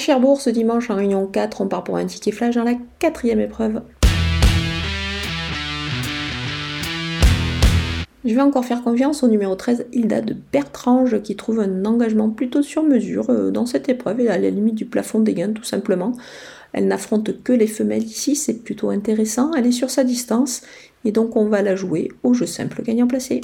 Cherbourg, ce dimanche en réunion 4, on part pour un ticket flash dans la quatrième épreuve. Je vais encore faire confiance au numéro 13, Hilda de Bertrange, qui trouve un engagement plutôt sur mesure euh, dans cette épreuve et à la limite du plafond des gains, tout simplement. Elle n'affronte que les femelles ici, c'est plutôt intéressant. Elle est sur sa distance et donc on va la jouer au jeu simple gagnant placé.